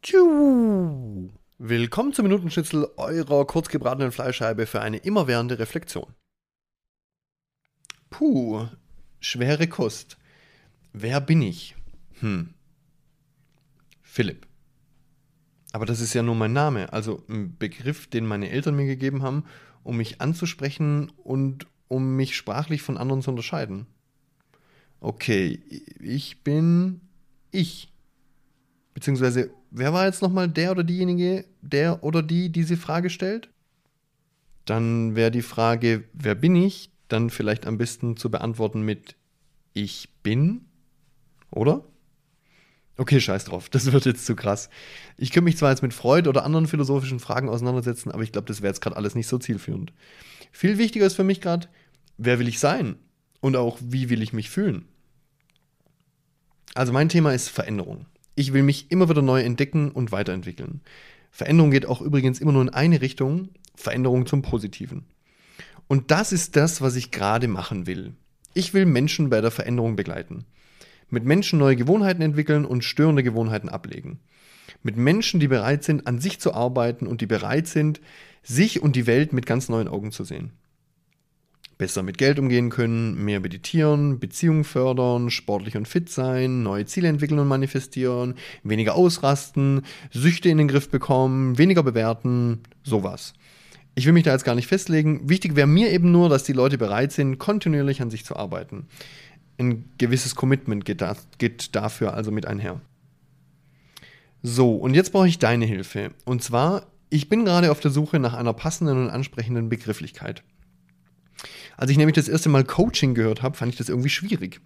Tschu. Willkommen zum Minutenschnitzel eurer kurzgebratenen Fleischscheibe für eine immerwährende Reflexion. Puh, schwere Kost. Wer bin ich? Hm. Philipp. Aber das ist ja nur mein Name, also ein Begriff, den meine Eltern mir gegeben haben, um mich anzusprechen und um mich sprachlich von anderen zu unterscheiden. Okay, ich bin ich. Beziehungsweise, wer war jetzt nochmal der oder diejenige, der oder die diese Frage stellt? Dann wäre die Frage, wer bin ich, dann vielleicht am besten zu beantworten mit Ich bin, oder? Okay, scheiß drauf, das wird jetzt zu krass. Ich könnte mich zwar jetzt mit Freud oder anderen philosophischen Fragen auseinandersetzen, aber ich glaube, das wäre jetzt gerade alles nicht so zielführend. Viel wichtiger ist für mich gerade, wer will ich sein? Und auch, wie will ich mich fühlen? Also mein Thema ist Veränderung. Ich will mich immer wieder neu entdecken und weiterentwickeln. Veränderung geht auch übrigens immer nur in eine Richtung, Veränderung zum Positiven. Und das ist das, was ich gerade machen will. Ich will Menschen bei der Veränderung begleiten. Mit Menschen neue Gewohnheiten entwickeln und störende Gewohnheiten ablegen. Mit Menschen, die bereit sind, an sich zu arbeiten und die bereit sind, sich und die Welt mit ganz neuen Augen zu sehen besser mit Geld umgehen können, mehr meditieren, Beziehungen fördern, sportlich und fit sein, neue Ziele entwickeln und manifestieren, weniger ausrasten, Süchte in den Griff bekommen, weniger bewerten, sowas. Ich will mich da jetzt gar nicht festlegen. Wichtig wäre mir eben nur, dass die Leute bereit sind, kontinuierlich an sich zu arbeiten. Ein gewisses Commitment geht, da, geht dafür also mit einher. So, und jetzt brauche ich deine Hilfe. Und zwar, ich bin gerade auf der Suche nach einer passenden und ansprechenden Begrifflichkeit. Als ich nämlich das erste Mal Coaching gehört habe, fand ich das irgendwie schwierig.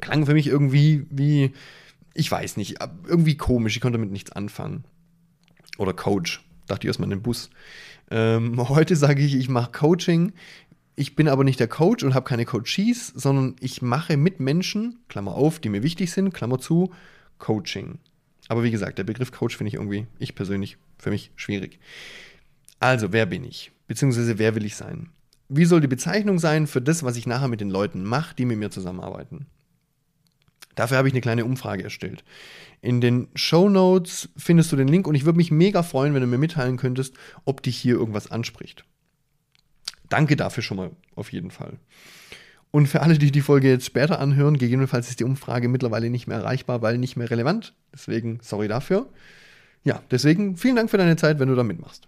Klang für mich irgendwie wie, ich weiß nicht, irgendwie komisch. Ich konnte damit nichts anfangen. Oder Coach. Dachte ich erstmal in den Bus. Ähm, heute sage ich, ich mache Coaching. Ich bin aber nicht der Coach und habe keine Coaches, sondern ich mache mit Menschen, Klammer auf, die mir wichtig sind, Klammer zu, Coaching. Aber wie gesagt, der Begriff Coach finde ich irgendwie, ich persönlich, für mich schwierig. Also, wer bin ich? Beziehungsweise, wer will ich sein? Wie soll die Bezeichnung sein für das, was ich nachher mit den Leuten mache, die mit mir zusammenarbeiten? Dafür habe ich eine kleine Umfrage erstellt. In den Show Notes findest du den Link und ich würde mich mega freuen, wenn du mir mitteilen könntest, ob dich hier irgendwas anspricht. Danke dafür schon mal auf jeden Fall. Und für alle, die die Folge jetzt später anhören, gegebenenfalls ist die Umfrage mittlerweile nicht mehr erreichbar, weil nicht mehr relevant. Deswegen sorry dafür. Ja, deswegen vielen Dank für deine Zeit, wenn du da mitmachst.